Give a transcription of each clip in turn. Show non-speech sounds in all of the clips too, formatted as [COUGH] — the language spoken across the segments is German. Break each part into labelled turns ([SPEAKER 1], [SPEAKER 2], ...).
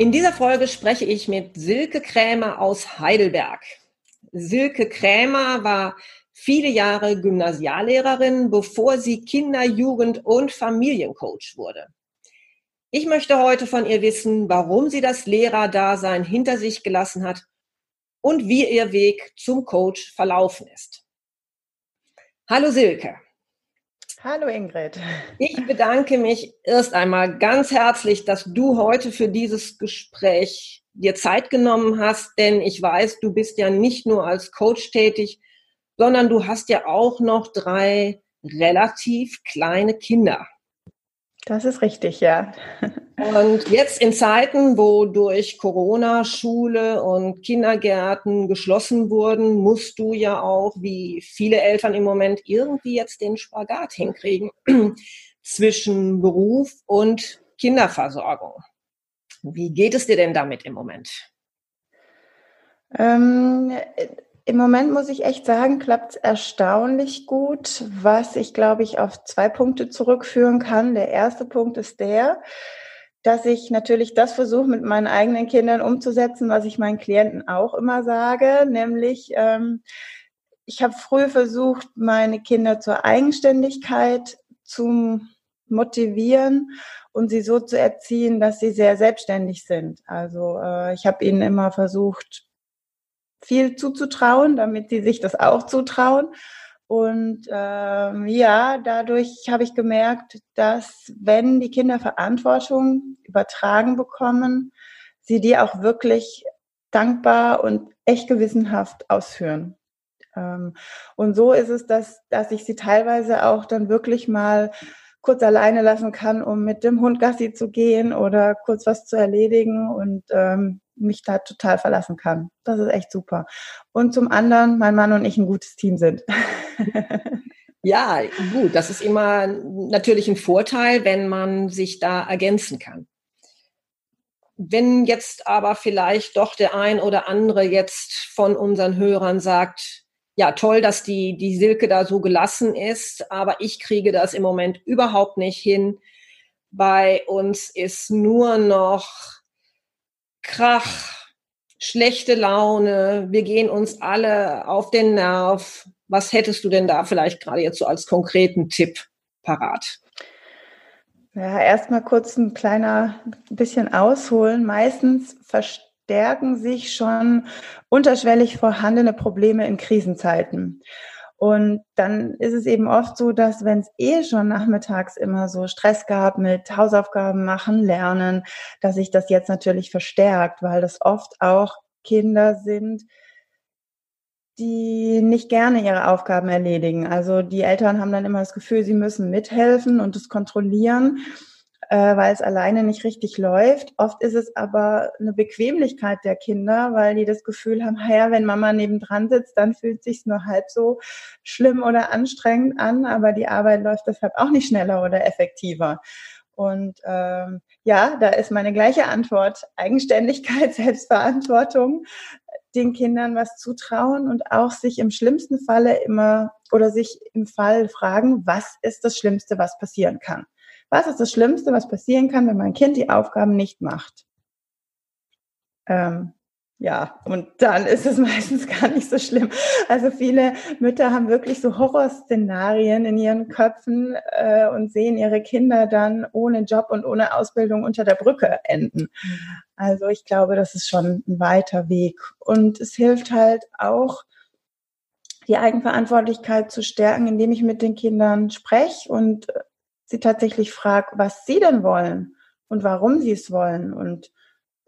[SPEAKER 1] In dieser Folge spreche ich mit Silke Krämer aus Heidelberg. Silke Krämer war viele Jahre Gymnasiallehrerin, bevor sie Kinder-, Jugend- und Familiencoach wurde. Ich möchte heute von ihr wissen, warum sie das Lehrerdasein hinter sich gelassen hat und wie ihr Weg zum Coach verlaufen ist. Hallo Silke.
[SPEAKER 2] Hallo Ingrid.
[SPEAKER 1] Ich bedanke mich erst einmal ganz herzlich, dass du heute für dieses Gespräch dir Zeit genommen hast, denn ich weiß, du bist ja nicht nur als Coach tätig, sondern du hast ja auch noch drei relativ kleine Kinder.
[SPEAKER 2] Das ist richtig, ja.
[SPEAKER 1] Und jetzt in Zeiten, wo durch Corona Schule und Kindergärten geschlossen wurden, musst du ja auch, wie viele Eltern im Moment, irgendwie jetzt den Spagat hinkriegen [CLEARS THROAT] zwischen Beruf und Kinderversorgung. Wie geht es dir denn damit im Moment?
[SPEAKER 2] Ähm, im Moment muss ich echt sagen, klappt es erstaunlich gut, was ich, glaube ich, auf zwei Punkte zurückführen kann. Der erste Punkt ist der, dass ich natürlich das versuche, mit meinen eigenen Kindern umzusetzen, was ich meinen Klienten auch immer sage, nämlich ähm, ich habe früh versucht, meine Kinder zur Eigenständigkeit zu motivieren und sie so zu erziehen, dass sie sehr selbstständig sind. Also äh, ich habe ihnen immer versucht, viel zuzutrauen, damit sie sich das auch zutrauen. Und ähm, ja, dadurch habe ich gemerkt, dass wenn die Kinder Verantwortung übertragen bekommen, sie die auch wirklich dankbar und echt gewissenhaft ausführen. Ähm, und so ist es, dass, dass ich sie teilweise auch dann wirklich mal kurz alleine lassen kann, um mit dem Hund Gassi zu gehen oder kurz was zu erledigen und ähm, mich da total verlassen kann. Das ist echt super. Und zum anderen, mein Mann und ich ein gutes Team sind. [LAUGHS]
[SPEAKER 1] ja, gut, das ist immer natürlich ein Vorteil, wenn man sich da ergänzen kann. Wenn jetzt aber vielleicht doch der ein oder andere jetzt von unseren Hörern sagt, ja, toll, dass die, die Silke da so gelassen ist, aber ich kriege das im Moment überhaupt nicht hin. Bei uns ist nur noch Krach, schlechte Laune, wir gehen uns alle auf den Nerv. Was hättest du denn da vielleicht gerade jetzt so als konkreten Tipp parat?
[SPEAKER 2] Ja, erstmal kurz ein kleiner bisschen ausholen. Meistens verstärken sich schon unterschwellig vorhandene Probleme in Krisenzeiten. Und dann ist es eben oft so, dass wenn es eh schon nachmittags immer so Stress gab mit Hausaufgaben machen, lernen, dass sich das jetzt natürlich verstärkt, weil das oft auch Kinder sind, die nicht gerne ihre Aufgaben erledigen. Also die Eltern haben dann immer das Gefühl, sie müssen mithelfen und es kontrollieren äh, weil es alleine nicht richtig läuft. Oft ist es aber eine Bequemlichkeit der Kinder, weil die das Gefühl haben, ja, wenn Mama nebendran sitzt, dann fühlt sich nur halb so schlimm oder anstrengend an, aber die Arbeit läuft deshalb auch nicht schneller oder effektiver. Und ähm, ja, da ist meine gleiche Antwort. [LAUGHS] Eigenständigkeit, Selbstverantwortung, den Kindern was zutrauen und auch sich im schlimmsten Falle immer oder sich im Fall fragen, was ist das Schlimmste, was passieren kann? Was ist das Schlimmste, was passieren kann, wenn mein Kind die Aufgaben nicht macht? Ähm, ja, und dann ist es [LAUGHS] meistens gar nicht so schlimm. Also viele Mütter haben wirklich so Horrorszenarien in ihren Köpfen äh, und sehen ihre Kinder dann ohne Job und ohne Ausbildung unter der Brücke enden. Also ich glaube, das ist schon ein weiter Weg. Und es hilft halt auch, die Eigenverantwortlichkeit zu stärken, indem ich mit den Kindern spreche und sie tatsächlich frage, was sie denn wollen und warum sie es wollen und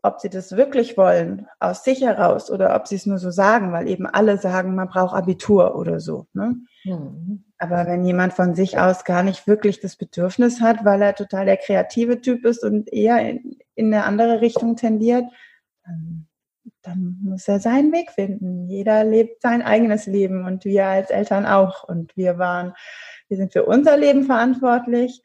[SPEAKER 2] ob sie das wirklich wollen, aus sich heraus, oder ob sie es nur so sagen, weil eben alle sagen, man braucht Abitur oder so. Ne? Mhm. Aber wenn jemand von sich aus gar nicht wirklich das Bedürfnis hat, weil er total der kreative Typ ist und eher in, in eine andere Richtung tendiert, dann, dann muss er seinen Weg finden. Jeder lebt sein eigenes Leben und wir als Eltern auch. Und wir waren, wir sind für unser Leben verantwortlich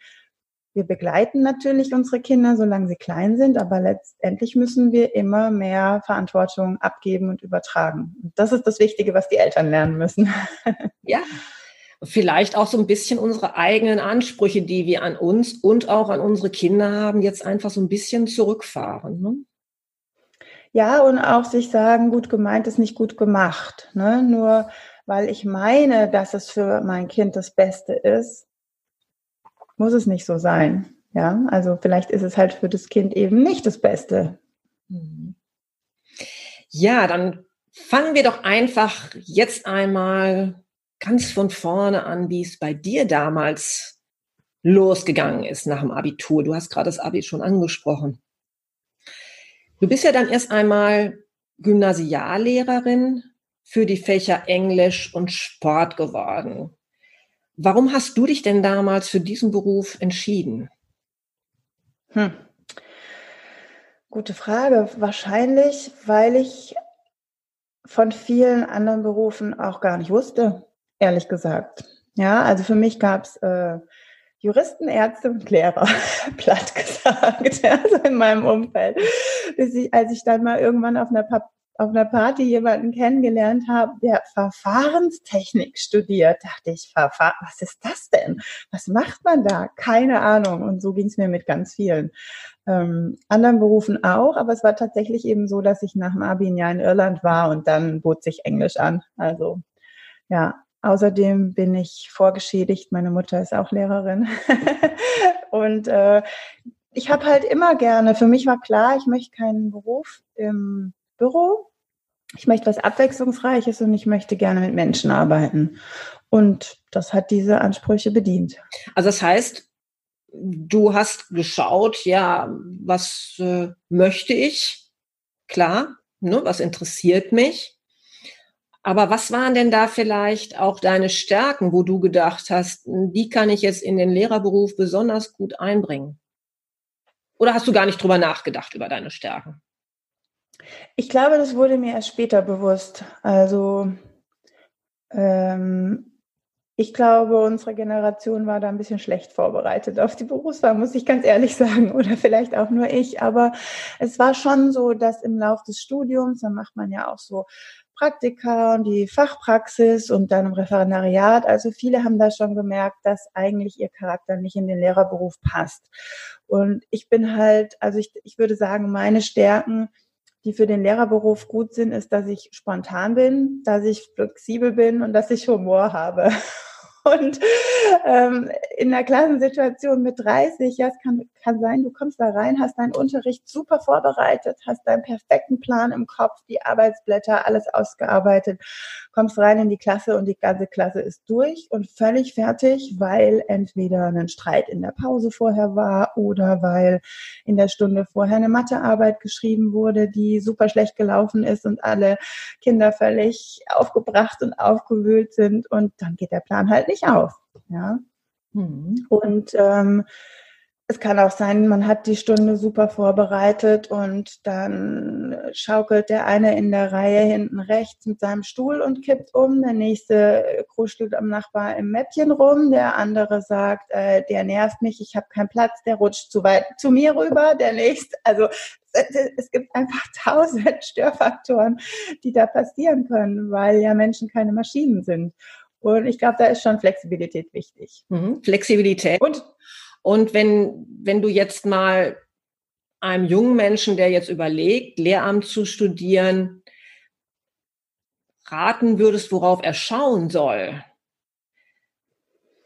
[SPEAKER 2] wir begleiten natürlich unsere Kinder, solange sie klein sind, aber letztendlich müssen wir immer mehr Verantwortung abgeben und übertragen. Und das ist das Wichtige, was die Eltern lernen müssen. [LAUGHS]
[SPEAKER 1] Ja, vielleicht auch so ein bisschen unsere eigenen Ansprüche, die wir an uns und auch an unsere Kinder haben, jetzt einfach so ein bisschen zurückfahren. Ne?
[SPEAKER 2] Ja, und auch sich sagen, gut gemeint ist nicht gut gemacht. Ne? Nur weil ich meine, dass es für mein Kind das Beste ist, muss es nicht so sein. Ja, also vielleicht ist es halt für das Kind eben nicht das Beste. Mhm.
[SPEAKER 1] Ja, dann fangen wir doch einfach jetzt einmal ganz von vorne an, wie es bei dir damals losgegangen ist nach dem Abitur. Du hast gerade das Abi schon angesprochen. Du bist ja dann erst einmal Gymnasiallehrerin für die Fächer Englisch und Sport geworden. Warum hast du dich denn damals für diesen Beruf entschieden?
[SPEAKER 2] Hm. Gute Frage. Wahrscheinlich, weil ich von vielen anderen Berufen auch gar nicht wusste, ehrlich gesagt. Ja, also für mich gab es äh, Juristen, Ärzte und Lehrer, [LAUGHS] platt gesagt, [LAUGHS] also in meinem Umfeld. Bis ich, als ich dann mal irgendwann auf einer auf einer Party jemanden kennengelernt habe, der Verfahrenstechnik studiert, dachte ich, Verfahren, was ist das denn? Was macht man da? Keine Ahnung. Und so ging es mir mit ganz vielen ähm, anderen Berufen auch. Aber es war tatsächlich eben so, dass ich nach dem Abi Jahr in Irland war und dann bot sich Englisch an. Also ja, Außerdem bin ich vorgeschädigt. Meine Mutter ist auch Lehrerin. [LAUGHS] und äh, ich habe halt immer gerne, für mich war klar, ich möchte keinen Beruf im Büro. Ich möchte was Abwechslungsreiches und ich möchte gerne mit Menschen arbeiten. Und das hat diese Ansprüche bedient.
[SPEAKER 1] Also das heißt, du hast geschaut, ja, was äh, möchte ich? Klar, ne, was interessiert mich? Aber was waren denn da vielleicht auch deine Stärken, wo du gedacht hast, die kann ich jetzt in den Lehrerberuf besonders gut einbringen? Oder hast du gar nicht drüber nachgedacht über deine Stärken?
[SPEAKER 2] Ich glaube, das wurde mir erst später bewusst. Also ähm, ich glaube, unsere Generation war da ein bisschen schlecht vorbereitet auf die Berufswahl, muss ich ganz ehrlich sagen. Oder vielleicht auch nur ich. Aber es war schon so, dass im Lauf des Studiums, da macht man ja auch so Praktika und die Fachpraxis und dann im Referendariat. Also viele haben da schon gemerkt, dass eigentlich ihr Charakter nicht in den Lehrerberuf passt. Und ich bin halt, also ich, ich würde sagen, meine Stärken die für den Lehrerberuf gut sind, ist, dass ich spontan bin, dass ich flexibel bin und dass ich Humor habe. Und ähm, in der Klassensituation mit 30, ja, es kann, kann sein, du kommst da rein, hast deinen Unterricht super vorbereitet, hast deinen perfekten Plan im Kopf, die Arbeitsblätter, alles ausgearbeitet, kommst rein in die Klasse und die ganze Klasse ist durch und völlig fertig, weil entweder ein Streit in der Pause vorher war oder weil in der Stunde vorher eine Mathearbeit geschrieben wurde, die super schlecht gelaufen ist und alle Kinder völlig aufgebracht und aufgewühlt sind und dann geht der Plan halt nicht nicht auf. Ja. Mhm. Und ähm, es kann auch sein, man hat die Stunde super vorbereitet und dann schaukelt der eine in der Reihe hinten rechts mit seinem Stuhl und kippt um, der nächste kruschelt am Nachbar im Mäppchen rum, der andere sagt, äh, der nervt mich, ich habe keinen Platz, der rutscht zu weit zu mir rüber, der nächste, also es gibt einfach [LAUGHS] tausend Störfaktoren, die da passieren können, weil ja Menschen keine Maschinen sind. Und ich glaube, da ist schon Flexibilität wichtig.
[SPEAKER 1] Mhm. Flexibilität. Und, und wenn, wenn du jetzt mal einem jungen Menschen, der jetzt überlegt, Lehramt zu studieren, raten würdest, worauf er schauen soll,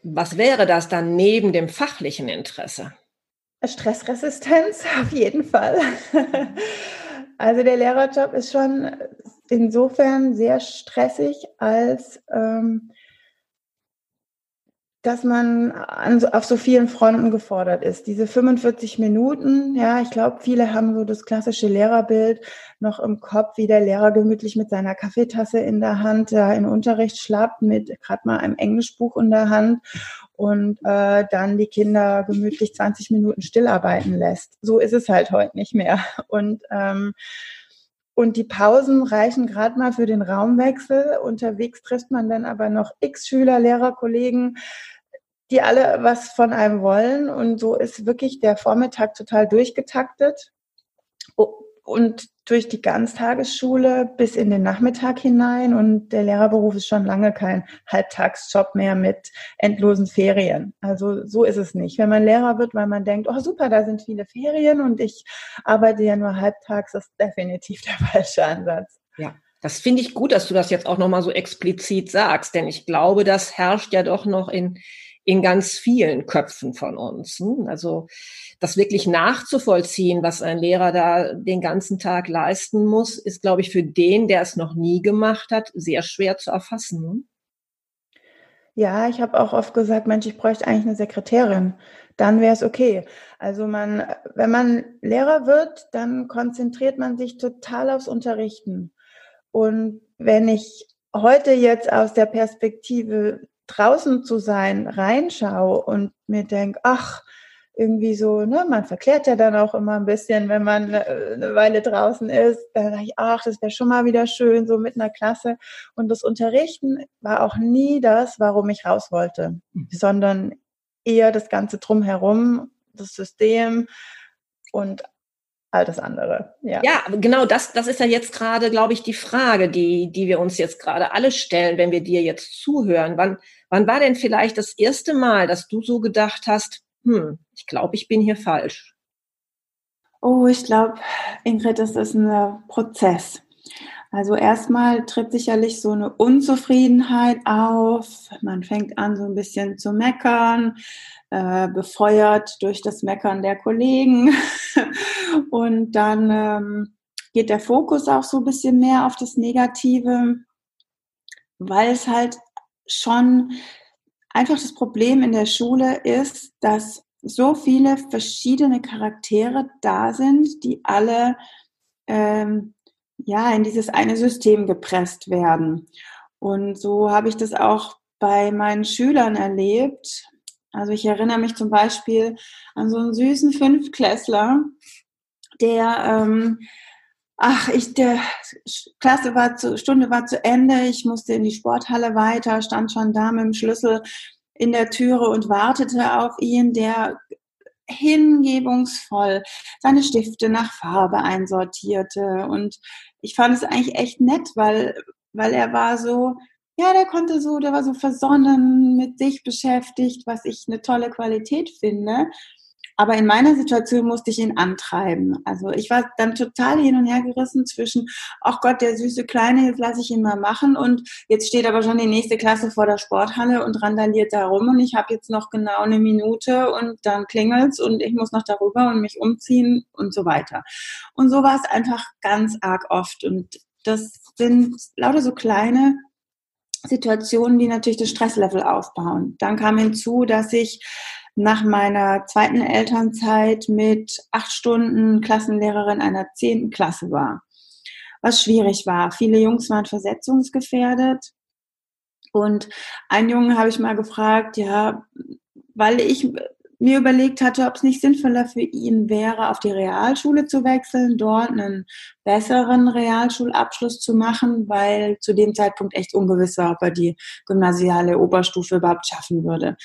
[SPEAKER 1] was wäre das dann neben dem fachlichen Interesse?
[SPEAKER 2] Stressresistenz [LAUGHS] auf jeden Fall. Also der Lehrerjob ist schon insofern sehr stressig, als ähm, dass man an, auf so vielen Fronten gefordert ist. Diese 45 Minuten, ja, ich glaube, viele haben so das klassische Lehrerbild noch im Kopf, wie der Lehrer gemütlich mit seiner Kaffeetasse in der Hand ja, in Unterricht schlappt, mit gerade mal einem Englischbuch in der Hand und äh, dann die Kinder gemütlich 20 Minuten stillarbeiten lässt. So ist es halt heute nicht mehr. Und ähm, und die Pausen reichen gerade mal für den Raumwechsel. Unterwegs trifft man dann aber noch x Schüler, Lehrer, Kollegen, die alle was von einem wollen. Und so ist wirklich der Vormittag total durchgetaktet. Und durch die Ganztagesschule bis in den Nachmittag hinein. Und der Lehrerberuf ist schon lange kein Halbtagsjob mehr mit endlosen Ferien. Also so ist es nicht. Wenn man Lehrer wird, weil man denkt, oh super, da sind viele Ferien und ich arbeite ja nur halbtags, ist definitiv der [LAUGHS] falsche Ansatz.
[SPEAKER 1] Ja. Das finde ich gut, dass du das jetzt auch nochmal so explizit sagst, denn ich glaube, das herrscht ja doch noch in in ganz vielen Köpfen von uns. Hm? Also das wirklich nachzuvollziehen, was ein Lehrer da den ganzen Tag leisten muss, ist, glaube ich, für den, der es noch nie gemacht hat, sehr schwer zu erfassen. Hm?
[SPEAKER 2] Ja, ich habe auch oft gesagt, Mensch, ich bräuchte eigentlich eine Sekretärin. Dann wäre es okay. Also man, wenn man Lehrer wird, dann konzentriert man sich total aufs Unterrichten. Und wenn ich heute jetzt aus der Perspektive draußen zu sein reinschaue und mir denke, ach, irgendwie so, ne, man verklärt ja dann auch immer ein bisschen, wenn man eine Weile draußen ist. Dann dachte ich, ach, das wäre schon mal wieder schön, so mit einer Klasse. Und das Unterrichten war auch nie das, warum ich raus wollte, mhm. sondern eher das Ganze drumherum, das System und all das andere.
[SPEAKER 1] Ja, ja genau, das, das ist ja jetzt gerade, glaube ich, die Frage, die, die wir uns jetzt gerade alle stellen, wenn wir dir jetzt zuhören. Wann, wann war denn vielleicht das erste Mal, dass du so gedacht hast, hm, ich glaube, ich bin hier falsch?
[SPEAKER 2] Oh, ich glaube, Ingrid, das ist ein Prozess. Also erstmal tritt sicherlich so eine Unzufriedenheit auf. Man fängt an, so ein bisschen zu meckern, äh, befeuert durch das Meckern der Kollegen. [LAUGHS] Und dann ähm, geht der Fokus auch so ein bisschen mehr auf das Negative, weil es halt schon einfach das Problem in der Schule ist, dass so viele verschiedene Charaktere da sind, die alle ähm, ja in dieses eine System gepresst werden. Und so habe ich das auch bei meinen Schülern erlebt. Also ich erinnere mich zum Beispiel an so einen süßen Fünfklässler, der, ähm, ach, ich, der Klasse war zu, Stunde war zu Ende, ich musste in die Sporthalle weiter, stand schon da mit dem Schlüssel in der Türe und wartete auf ihn, der hingebungsvoll seine Stifte nach Farbe einsortierte. Und ich fand es eigentlich echt nett, weil, weil er war so, ja, der konnte so, der war so versonnen, mit sich beschäftigt, was ich eine tolle Qualität finde. Aber in meiner Situation musste ich ihn antreiben. Also ich war dann total hin und her gerissen zwischen, ach Gott, der süße Kleine, jetzt lasse ich ihn mal machen und jetzt steht aber schon die nächste Klasse vor der Sporthalle und randaliert da rum und ich habe jetzt noch genau eine Minute und dann klingelt's und ich muss noch darüber und mich umziehen und so weiter. Und so war es einfach ganz arg oft und das sind lauter so kleine Situationen, die natürlich das Stresslevel aufbauen. Dann kam hinzu, dass ich nach meiner zweiten Elternzeit mit acht Stunden Klassenlehrerin einer zehnten Klasse war. Was schwierig war. Viele Jungs waren versetzungsgefährdet. Und einen Jungen habe ich mal gefragt, ja, weil ich mir überlegt hatte, ob es nicht sinnvoller für ihn wäre, auf die Realschule zu wechseln, dort einen besseren Realschulabschluss zu machen, weil zu dem Zeitpunkt echt ungewiss war, ob er die gymnasiale Oberstufe überhaupt schaffen würde.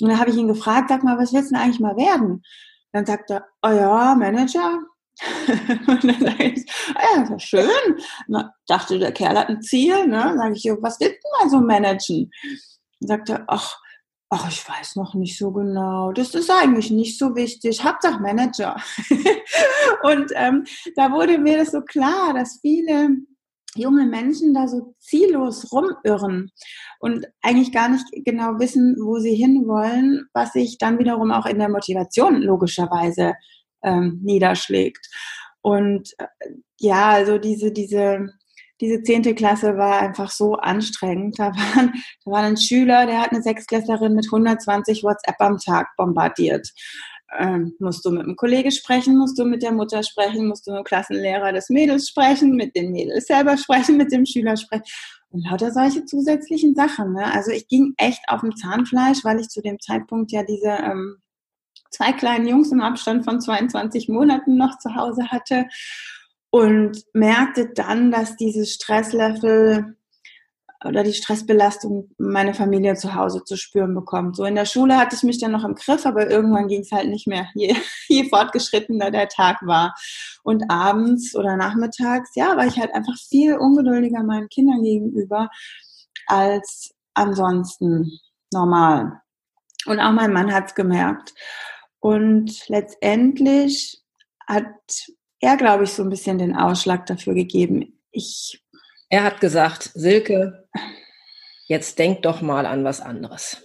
[SPEAKER 2] Und dann habe ich ihn gefragt, sag mal, was willst du denn eigentlich mal werden? Dann sagt er, oh ja, Manager. [LAUGHS] und dann sage ich, oh ja, das ist schön. Na, dachte, der Kerl hat ein Ziel. Ne? Dann sage ich, was willst du mal so managen? Dann sagt er, ach, ach, ich weiß noch nicht so genau. Das ist eigentlich nicht so wichtig. Hauptsache Manager. [LAUGHS] und ähm, da wurde mir das so klar, dass viele junge Menschen da so ziellos rumirren und eigentlich gar nicht genau wissen, wo sie hinwollen, was sich dann wiederum auch in der Motivation logischerweise ähm, niederschlägt. Und äh, ja, also diese, diese, diese zehnte Klasse war einfach so anstrengend. Da, waren, da war ein Schüler, der hat eine Sechsklässlerin mit 120 WhatsApp am Tag bombardiert. Ähm, musst du mit dem Kollege sprechen, musst du mit der Mutter sprechen, musst du mit dem Klassenlehrer des Mädels sprechen, mit den Mädels selber sprechen, mit dem Schüler sprechen und lauter solche zusätzlichen Sachen. Ne? Also ich ging echt auf dem Zahnfleisch, weil ich zu dem Zeitpunkt ja diese ähm, zwei kleinen Jungs im Abstand von 22 Monaten noch zu Hause hatte und merkte dann, dass dieses Stresslevel oder die Stressbelastung meine Familie zu Hause zu spüren bekommt. So in der Schule hatte ich mich dann noch im Griff, aber irgendwann ging es halt nicht mehr, je, [LAUGHS] je fortgeschrittener der Tag war. Und abends oder nachmittags, ja, war ich halt einfach viel ungeduldiger meinen Kindern gegenüber als ansonsten normal. Und auch mein Mann hat's gemerkt. Und letztendlich hat er, glaube ich, so ein bisschen den Ausschlag dafür gegeben. Ich
[SPEAKER 1] er hat gesagt, Silke, jetzt denk doch mal an was anderes.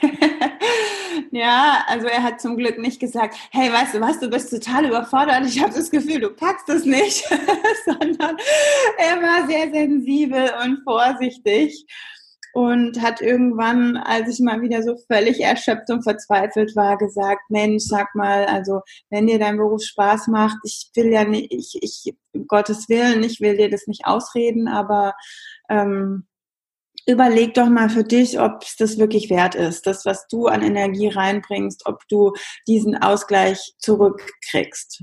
[SPEAKER 1] [LAUGHS]
[SPEAKER 2] ja, also er hat zum Glück nicht gesagt, hey, weißt du was, du bist total überfordert, ich habe das Gefühl, du packst es nicht, [LAUGHS] sondern er war sehr sensibel und vorsichtig und hat irgendwann, als ich mal wieder so völlig erschöpft und verzweifelt war, gesagt, Mensch, sag mal, also wenn dir dein Beruf Spaß macht, ich will ja nicht, ich, ich, um Gottes Willen, ich will dir das nicht ausreden, aber ähm, überleg doch mal für dich, ob es das wirklich wert ist, das, was du an Energie reinbringst, ob du diesen Ausgleich zurückkriegst.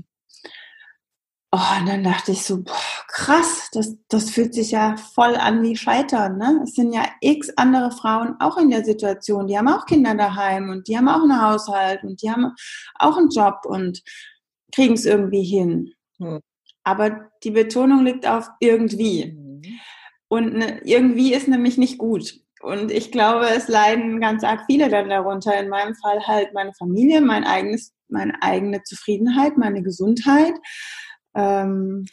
[SPEAKER 2] Oh, und dann dachte ich so, boah, krass, das, das fühlt sich ja voll an wie Scheitern. Ne? Es sind ja x andere Frauen auch in der Situation, die haben auch Kinder daheim und die haben auch einen Haushalt und die haben auch einen Job und kriegen es irgendwie hin. Hm. Aber die Betonung liegt auf irgendwie. Mhm. Und ne, irgendwie ist nämlich nicht gut. Und ich glaube, es leiden ganz arg viele dann darunter. In meinem Fall halt meine Familie, mein eigenes, meine eigene Zufriedenheit, meine Gesundheit. Ähm,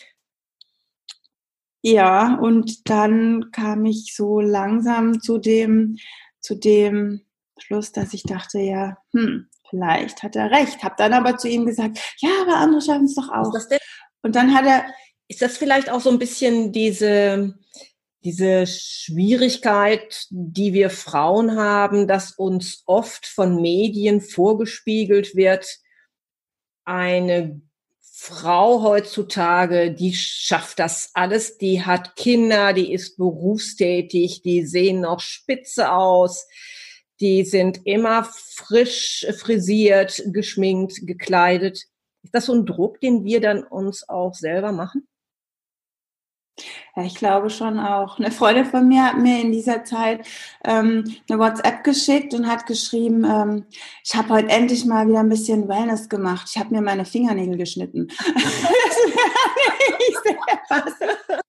[SPEAKER 2] ja, und dann kam ich so langsam zu dem, zu dem Schluss, dass ich dachte, ja, hm, vielleicht hat er recht. Hab dann aber zu ihm gesagt, ja, aber andere schaffen es doch auch. Und dann hat er.
[SPEAKER 1] Ist das vielleicht auch so ein bisschen diese, diese Schwierigkeit, die wir Frauen haben, dass uns oft von Medien vorgespiegelt wird, eine Frau heutzutage, die schafft das alles, die hat Kinder, die ist berufstätig, die sehen noch spitze aus, die sind immer frisch frisiert, geschminkt, gekleidet. Ist das so ein Druck, den wir dann uns auch selber machen?
[SPEAKER 2] Ja, ich glaube schon auch. Eine Freundin von mir hat mir in dieser Zeit ähm, eine WhatsApp geschickt und hat geschrieben, ähm, ich habe heute endlich mal wieder ein bisschen Wellness gemacht. Ich habe mir meine Fingernägel geschnitten. [LAUGHS] das wäre nicht sehr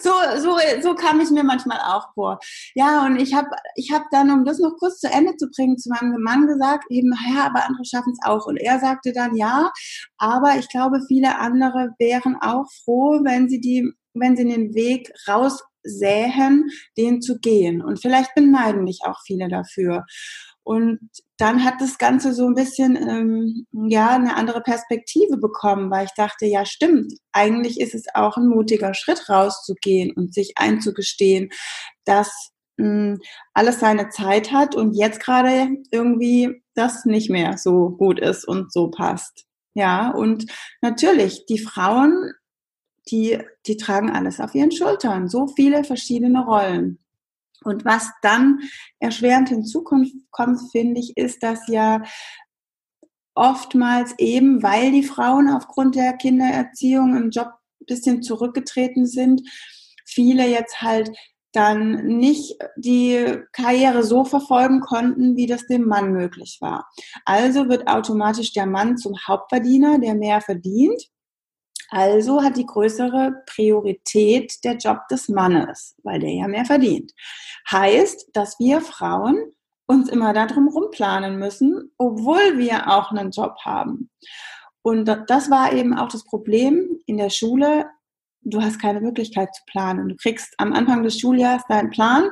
[SPEAKER 2] so, so, so kam ich mir manchmal auch vor. Ja, und ich habe ich hab dann, um das noch kurz zu Ende zu bringen, zu meinem Mann gesagt, eben, ja, aber andere schaffen es auch. Und er sagte dann, ja, aber ich glaube, viele andere wären auch froh, wenn sie die, wenn sie den Weg raussähen, den zu gehen. Und vielleicht beneiden dich auch viele dafür. Und dann hat das Ganze so ein bisschen ähm, ja eine andere Perspektive bekommen, weil ich dachte, ja stimmt, eigentlich ist es auch ein mutiger Schritt rauszugehen und sich einzugestehen, dass hm, alles seine Zeit hat und jetzt gerade irgendwie das nicht mehr so gut ist und so passt. Ja, und natürlich, die Frauen, die, die tragen alles auf ihren Schultern, so viele verschiedene Rollen. Und was dann erschwerend hinzukommt, finde ich, ist, dass ja oftmals eben, weil die Frauen aufgrund der Kindererziehung im Job ein bisschen zurückgetreten sind, viele jetzt halt dann nicht die Karriere so verfolgen konnten, wie das dem Mann möglich war. Also wird automatisch der Mann zum Hauptverdiener, der mehr verdient. Also hat die größere Priorität der Job des Mannes, weil der ja mehr verdient. Heißt, dass wir Frauen uns immer darum rumplanen müssen, obwohl wir auch einen Job haben. Und das war eben auch das Problem in der Schule. Du hast keine Möglichkeit zu planen. Du kriegst am Anfang des Schuljahres deinen Plan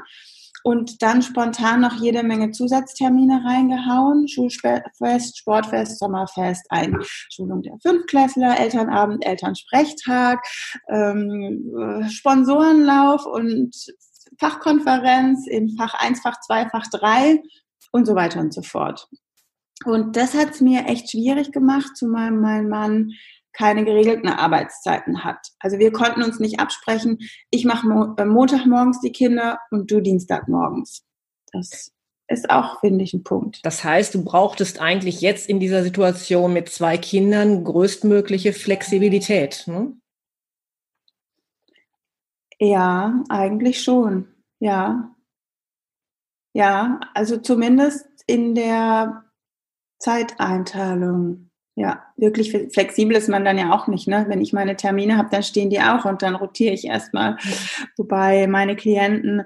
[SPEAKER 2] und dann spontan noch jede Menge Zusatztermine reingehauen. Schulfest, Sportfest, Sommerfest, Einschulung der Fünftklässler, Elternabend, Elternsprechtag, ähm, Sponsorenlauf und Fachkonferenz in Fach 1, Fach 2, Fach 3 und so weiter und so fort. Und das hat es mir echt schwierig gemacht, zumal mein Mann keine geregelten Arbeitszeiten hat. Also wir konnten uns nicht absprechen, ich mache Mo äh, Montagmorgens die Kinder und du Dienstagmorgens. Das ist auch, finde ich, ein Punkt.
[SPEAKER 1] Das heißt, du brauchtest eigentlich jetzt in dieser Situation mit zwei Kindern größtmögliche Flexibilität. Ne?
[SPEAKER 2] Ja, eigentlich schon. Ja. Ja, also zumindest in der Zeiteinteilung. Ja, wirklich flexibel ist man dann ja auch nicht. Ne? Wenn ich meine Termine habe, dann stehen die auch und dann rotiere ich erstmal. Wobei meine Klienten,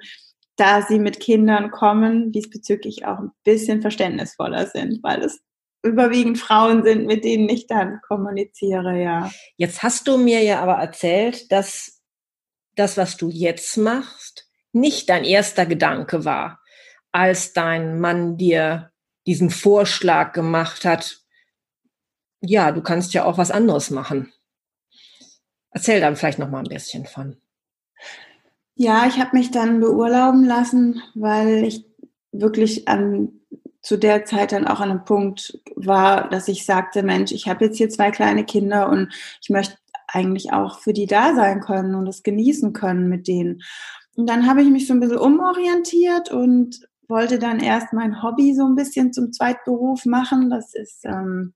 [SPEAKER 2] da sie mit Kindern kommen, diesbezüglich auch ein bisschen verständnisvoller sind, weil es überwiegend Frauen sind, mit denen ich dann kommuniziere, ja.
[SPEAKER 1] Jetzt hast du mir ja aber erzählt, dass das, was du jetzt machst, nicht dein erster Gedanke war, als dein Mann dir diesen Vorschlag gemacht hat, ja, du kannst ja auch was anderes machen. Erzähl dann vielleicht noch mal ein bisschen von.
[SPEAKER 2] Ja, ich habe mich dann beurlauben lassen, weil ich wirklich an zu der Zeit dann auch an einem Punkt war, dass ich sagte, Mensch, ich habe jetzt hier zwei kleine Kinder und ich möchte eigentlich auch für die da sein können und es genießen können mit denen. Und dann habe ich mich so ein bisschen umorientiert und wollte dann erst mein Hobby so ein bisschen zum Zweitberuf machen. Das ist ähm,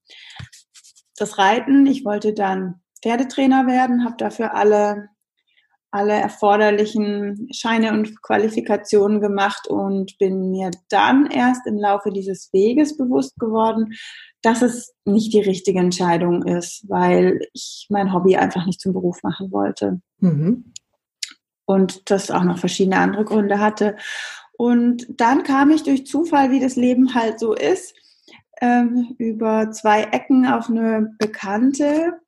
[SPEAKER 2] das Reiten. Ich wollte dann Pferdetrainer werden, habe dafür alle, alle erforderlichen Scheine und Qualifikationen gemacht und bin mir dann erst im Laufe dieses Weges bewusst geworden, dass es nicht die richtige Entscheidung ist, weil ich mein Hobby einfach nicht zum Beruf machen wollte. Mhm. Und das auch noch verschiedene andere Gründe hatte. Und dann kam ich durch Zufall, wie das Leben halt so ist, ähm, über zwei Ecken auf eine Bekannte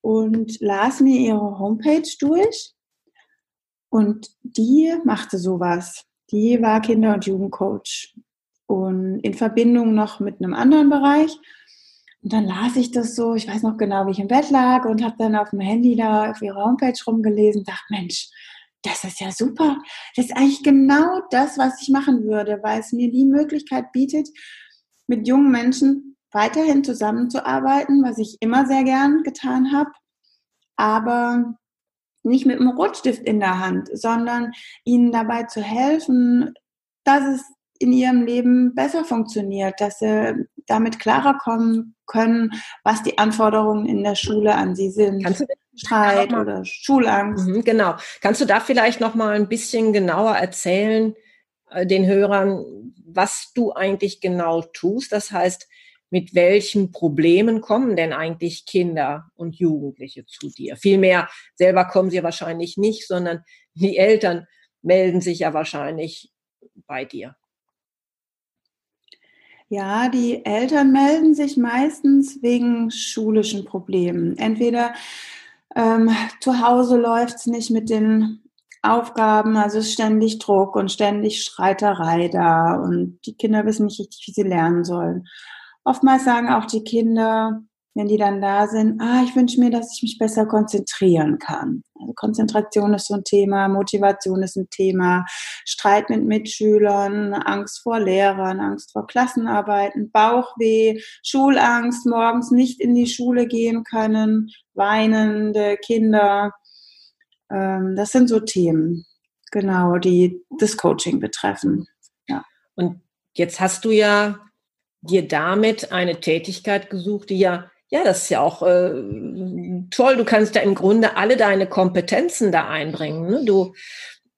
[SPEAKER 2] und las mir ihre Homepage durch. Und die machte sowas. Die war Kinder- und Jugendcoach. Und in Verbindung noch mit einem anderen Bereich. Und dann las ich das so, ich weiß noch genau, wie ich im Bett lag und habe dann auf dem Handy da auf ihrer Homepage rumgelesen, dachte, Mensch, das ist ja super. Das ist eigentlich genau das, was ich machen würde, weil es mir die Möglichkeit bietet, mit jungen Menschen weiterhin zusammenzuarbeiten, was ich immer sehr gern getan habe, aber nicht mit einem Rotstift in der Hand, sondern ihnen dabei zu helfen, dass es in ihrem Leben besser funktioniert, dass sie damit klarer kommen können, was die Anforderungen in der Schule an sie sind.
[SPEAKER 1] Kannst du Streit oder Schulangst. Mhm, genau. Kannst du da vielleicht noch mal ein bisschen genauer erzählen äh, den Hörern, was du eigentlich genau tust. Das heißt, mit welchen Problemen kommen denn eigentlich Kinder und Jugendliche zu dir? Vielmehr selber kommen sie wahrscheinlich nicht, sondern die Eltern melden sich ja wahrscheinlich bei dir.
[SPEAKER 2] Ja, die Eltern melden sich meistens wegen schulischen Problemen. Entweder ähm, zu Hause läuft es nicht mit den Aufgaben, also ist ständig Druck und ständig Streiterei da und die Kinder wissen nicht richtig, wie sie lernen sollen. Oftmals sagen auch die Kinder, wenn die dann da sind, ah, ich wünsche mir, dass ich mich besser konzentrieren kann. Also Konzentration ist so ein Thema, Motivation ist ein Thema, Streit mit Mitschülern, Angst vor Lehrern, Angst vor Klassenarbeiten, Bauchweh, Schulangst, morgens nicht in die Schule gehen können, weinende Kinder, das sind so Themen, genau, die das Coaching betreffen. Ja.
[SPEAKER 1] Und jetzt hast du ja dir damit eine Tätigkeit gesucht, die ja, ja, das ist ja auch äh, toll. Du kannst ja im Grunde alle deine Kompetenzen da einbringen. Ne? Du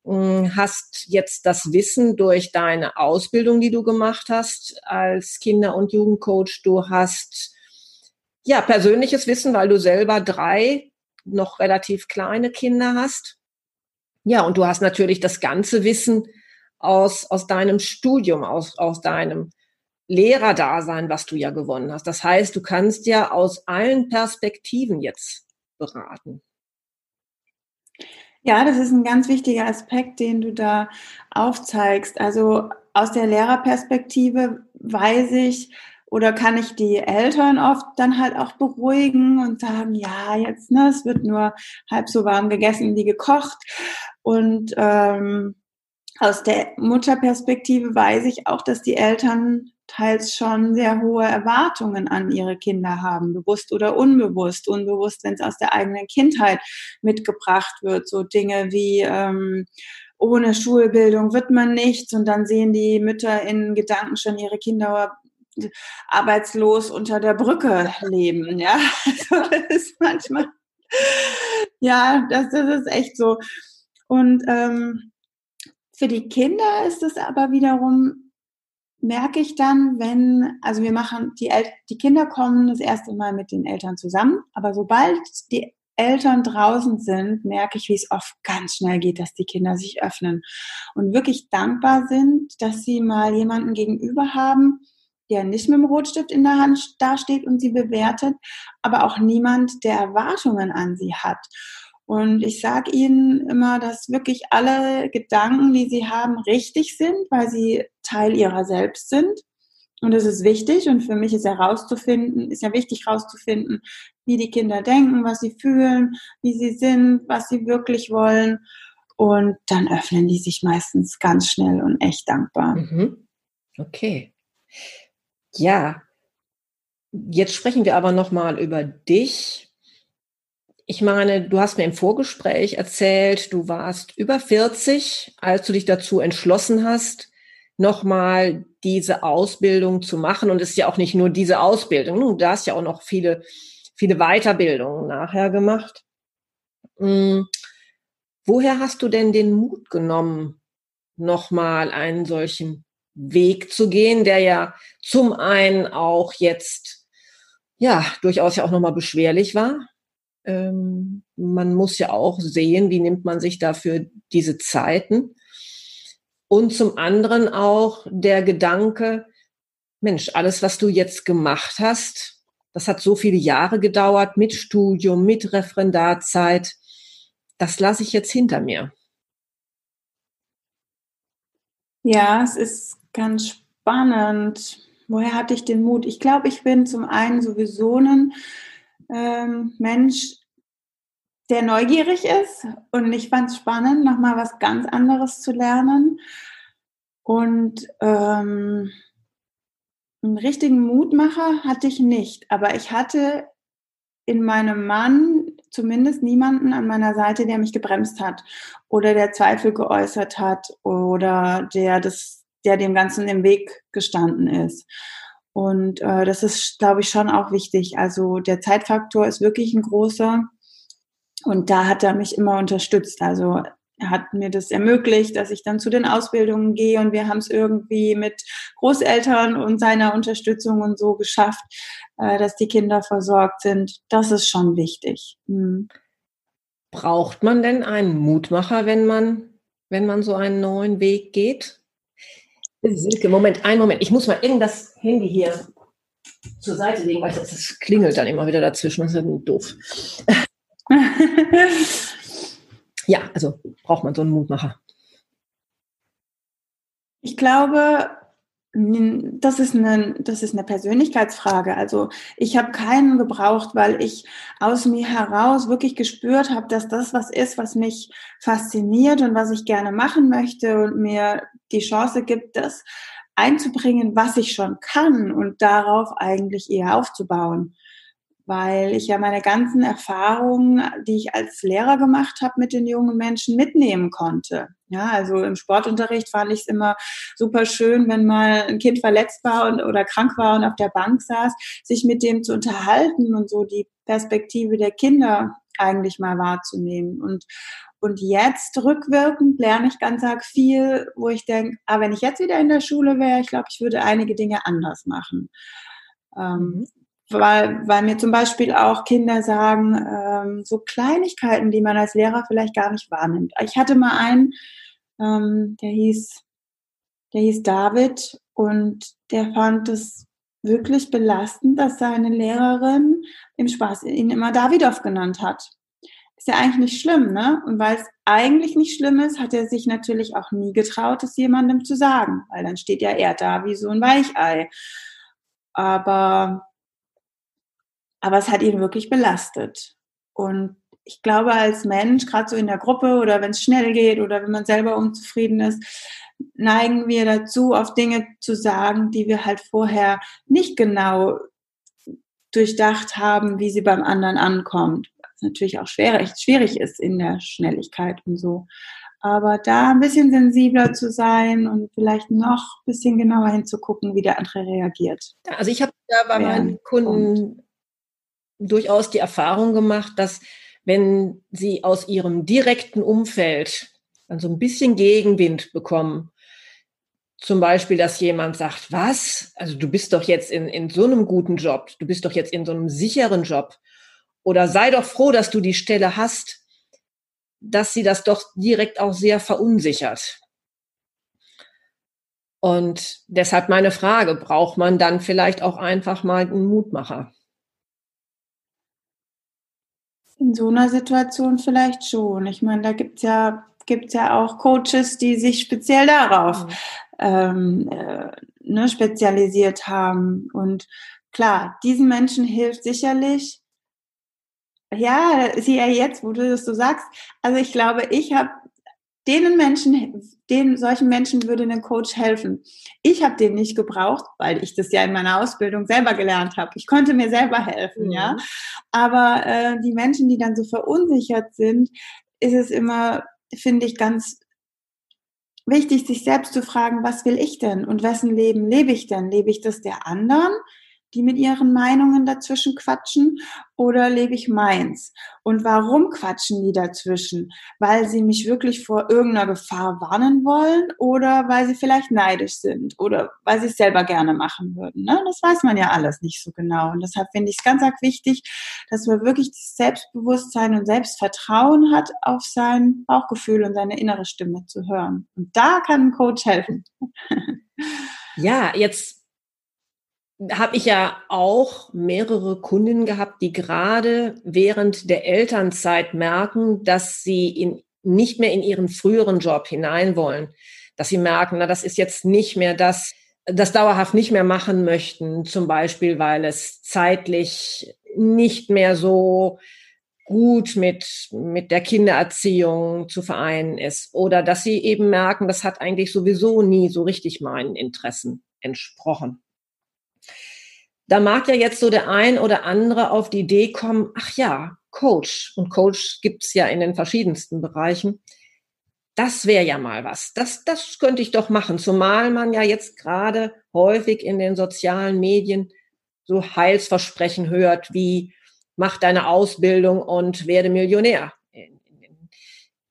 [SPEAKER 1] hm, hast jetzt das Wissen durch deine Ausbildung, die du gemacht hast als Kinder- und Jugendcoach. Du hast ja persönliches Wissen, weil du selber drei noch relativ kleine Kinder hast. Ja, und du hast natürlich das ganze Wissen aus, aus deinem Studium, aus, aus deinem Lehrerdasein, was du ja gewonnen hast. Das heißt, du kannst ja aus allen Perspektiven jetzt beraten.
[SPEAKER 2] Ja, das ist ein ganz wichtiger Aspekt, den du da aufzeigst. Also aus der Lehrerperspektive weiß ich oder kann ich die Eltern oft dann halt auch beruhigen und sagen, ja, jetzt, ne, es wird nur halb so warm gegessen wie gekocht. Und ähm, aus der Mutterperspektive weiß ich auch, dass die Eltern teils schon sehr hohe Erwartungen an ihre Kinder haben, bewusst oder unbewusst. Unbewusst, wenn es aus der eigenen Kindheit mitgebracht wird, so Dinge wie ähm, ohne Schulbildung wird man nichts und dann sehen die Mütter in Gedanken schon ihre Kinder arbeitslos unter der Brücke leben. Ja, [LAUGHS] also das ist manchmal, ja, das, das ist echt so. Und ähm, für die Kinder ist es aber wiederum, merke ich dann, wenn, also wir machen, die, El die Kinder kommen das erste Mal mit den Eltern zusammen, aber sobald die Eltern draußen sind, merke ich, wie es oft ganz schnell geht, dass die Kinder sich öffnen und wirklich dankbar sind, dass sie mal jemanden gegenüber haben, der nicht mit dem Rotstift in der Hand dasteht und sie bewertet, aber auch niemand, der Erwartungen an sie hat. Und ich sage Ihnen immer, dass wirklich alle Gedanken, die Sie haben, richtig sind, weil sie Teil Ihrer selbst sind. Und das ist wichtig. Und für mich ist herauszufinden, ist ja wichtig herauszufinden, wie die Kinder denken, was sie fühlen, wie sie sind, was sie wirklich wollen. Und dann öffnen die sich meistens ganz schnell und echt dankbar.
[SPEAKER 1] Mhm. Okay. Ja. Jetzt sprechen wir aber nochmal über dich ich meine, du hast mir im Vorgespräch erzählt, du warst über 40, als du dich dazu entschlossen hast, nochmal diese Ausbildung zu machen. Und es ist ja auch nicht nur diese Ausbildung, du hast ja auch noch viele, viele Weiterbildungen nachher gemacht. Hm. Woher hast du denn den Mut genommen, nochmal einen solchen Weg zu gehen, der ja zum einen auch jetzt, ja, durchaus ja auch nochmal beschwerlich war, ähm, man muss ja auch sehen, wie nimmt man sich dafür diese Zeiten. Und zum anderen auch der Gedanke, Mensch, alles, was du jetzt gemacht hast, das hat so viele Jahre gedauert mit Studium, mit Referendarzeit. Das lasse ich jetzt hinter mir.
[SPEAKER 2] Ja, es ist ganz spannend. Woher hatte ich den Mut? Ich glaube, ich bin zum einen sowieso ein ähm, Mensch, der neugierig ist und ich fand es spannend, nochmal was ganz anderes zu lernen. Und ähm, einen richtigen Mutmacher hatte ich nicht, aber ich hatte in meinem Mann zumindest niemanden an meiner Seite, der mich gebremst hat oder der Zweifel geäußert hat oder der das, der dem Ganzen im Weg gestanden ist. Und äh, das ist, glaube ich, schon auch wichtig. Also der Zeitfaktor ist wirklich ein großer. Und da hat er mich immer unterstützt. Also er hat mir das ermöglicht, dass ich dann zu den Ausbildungen gehe und wir haben es irgendwie mit Großeltern und seiner Unterstützung und so geschafft, äh, dass die Kinder versorgt sind. Das ist schon wichtig.
[SPEAKER 1] Mhm. Braucht man denn einen Mutmacher, wenn man, wenn man so einen neuen Weg geht? Silke, Moment, einen Moment. Ich muss mal irgend das Handy hier zur Seite legen, weil das, das klingelt dann immer wieder dazwischen. Das ist ja doof. [LAUGHS] ja, also braucht man so einen Mutmacher.
[SPEAKER 2] Ich glaube, das ist eine, das ist eine Persönlichkeitsfrage. Also ich habe keinen gebraucht, weil ich aus mir heraus wirklich gespürt habe, dass das was ist, was mich fasziniert und was ich gerne machen möchte und mir die Chance gibt, das einzubringen, was ich schon kann und darauf eigentlich eher aufzubauen weil ich ja meine ganzen Erfahrungen, die ich als Lehrer gemacht habe, mit den jungen Menschen mitnehmen konnte. Ja, also im Sportunterricht fand ich es immer super schön, wenn mal ein Kind verletzt war und, oder krank war und auf der Bank saß, sich mit dem zu unterhalten und so die Perspektive der Kinder eigentlich mal wahrzunehmen. Und, und jetzt rückwirkend lerne ich ganz arg viel, wo ich denke, ah, wenn ich jetzt wieder in der Schule wäre, ich glaube, ich würde einige Dinge anders machen. Ähm, mhm weil, weil mir zum Beispiel auch Kinder sagen, ähm, so Kleinigkeiten, die man als Lehrer vielleicht gar nicht wahrnimmt. Ich hatte mal einen, ähm, der hieß, der hieß David und der fand es wirklich belastend, dass seine Lehrerin im Spaß ihn immer Davidoff genannt hat. Ist ja eigentlich nicht schlimm, ne? Und weil es eigentlich nicht schlimm ist, hat er sich natürlich auch nie getraut, es jemandem zu sagen, weil dann steht ja er da wie so ein Weichei. Aber, aber es hat ihn wirklich belastet. Und ich glaube, als Mensch, gerade so in der Gruppe oder wenn es schnell geht oder wenn man selber unzufrieden ist, neigen wir dazu, auf Dinge zu sagen, die wir halt vorher nicht genau durchdacht haben, wie sie beim anderen ankommt. Was natürlich auch schwierig, schwierig ist in der Schnelligkeit und so. Aber da ein bisschen sensibler zu sein und vielleicht noch ein bisschen genauer hinzugucken, wie der andere reagiert.
[SPEAKER 1] Also ich habe da bei meinen Kunden. Durchaus die Erfahrung gemacht, dass wenn sie aus ihrem direkten Umfeld dann so ein bisschen Gegenwind bekommen, zum Beispiel, dass jemand sagt, was? Also du bist doch jetzt in, in so einem guten Job, du bist doch jetzt in so einem sicheren Job. Oder sei doch froh, dass du die Stelle hast, dass sie das doch direkt auch sehr verunsichert. Und deshalb meine Frage, braucht man dann vielleicht auch einfach mal einen Mutmacher?
[SPEAKER 2] In so einer Situation vielleicht schon. Ich meine, da gibt es ja, gibt's ja auch Coaches, die sich speziell darauf mhm ähm, äh, ne, spezialisiert haben. Und klar, diesen Menschen hilft sicherlich, ja, sieh ja jetzt, wo du das so sagst. Also ich glaube, ich habe denen Menschen, denen solchen Menschen würde ein Coach helfen. Ich habe den nicht gebraucht, weil ich das ja in meiner Ausbildung selber gelernt habe. Ich konnte mir selber helfen, mhm. ja. Aber äh, die Menschen, die dann so verunsichert sind, ist es immer, finde ich, ganz wichtig, sich selbst zu fragen, was will ich denn und wessen Leben lebe ich denn? Lebe ich das der anderen die mit ihren Meinungen dazwischen quatschen oder lebe ich meins? Und warum quatschen die dazwischen? Weil sie mich wirklich vor irgendeiner Gefahr warnen wollen oder weil sie vielleicht neidisch sind oder weil sie es selber gerne machen würden. Ne? Das weiß man ja alles nicht so genau. Und deshalb finde ich es ganz arg wichtig, dass man wirklich das Selbstbewusstsein und Selbstvertrauen hat, auf sein Bauchgefühl und seine innere Stimme zu hören. Und da kann ein Coach helfen.
[SPEAKER 1] Ja, jetzt habe ich ja auch mehrere Kunden gehabt, die gerade während der Elternzeit merken, dass sie in, nicht mehr in ihren früheren Job hinein wollen. Dass sie merken, na, das ist jetzt nicht mehr das, das dauerhaft nicht mehr machen möchten, zum Beispiel, weil es zeitlich nicht mehr so gut mit, mit der Kindererziehung zu vereinen ist. Oder dass sie eben merken, das hat eigentlich sowieso nie so richtig meinen Interessen entsprochen. Da mag ja jetzt so der ein oder andere auf die Idee kommen, ach ja, Coach. Und Coach gibt's ja in den verschiedensten Bereichen. Das wäre ja mal was. Das, das könnte ich doch machen. Zumal man ja jetzt gerade häufig in den sozialen Medien so Heilsversprechen hört, wie mach deine Ausbildung und werde Millionär. In,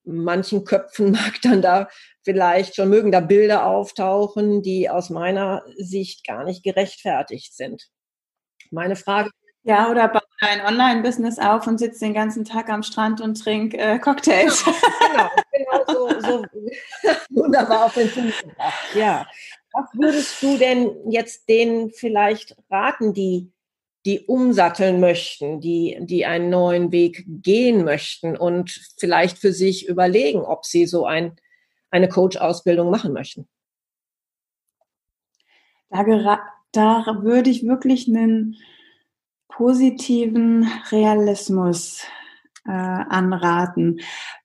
[SPEAKER 1] manchen Köpfen [LAUGHS] mag dann da vielleicht schon mögen da Bilder auftauchen, die aus meiner Sicht gar nicht gerechtfertigt sind. Meine Frage.
[SPEAKER 2] Ja, oder baue ein Online-Business auf und sitze den ganzen Tag am Strand und trinke äh, Cocktails. Genau, genau, genau
[SPEAKER 1] so, so [LAUGHS] wunderbar auf den Punkt gebracht. Ja. Was würdest du denn jetzt denen vielleicht raten, die, die umsatteln möchten, die, die einen neuen Weg gehen möchten und vielleicht für sich überlegen, ob sie so ein, eine Coach-Ausbildung machen möchten?
[SPEAKER 2] Da, da würde ich wirklich einen positiven Realismus äh, anraten,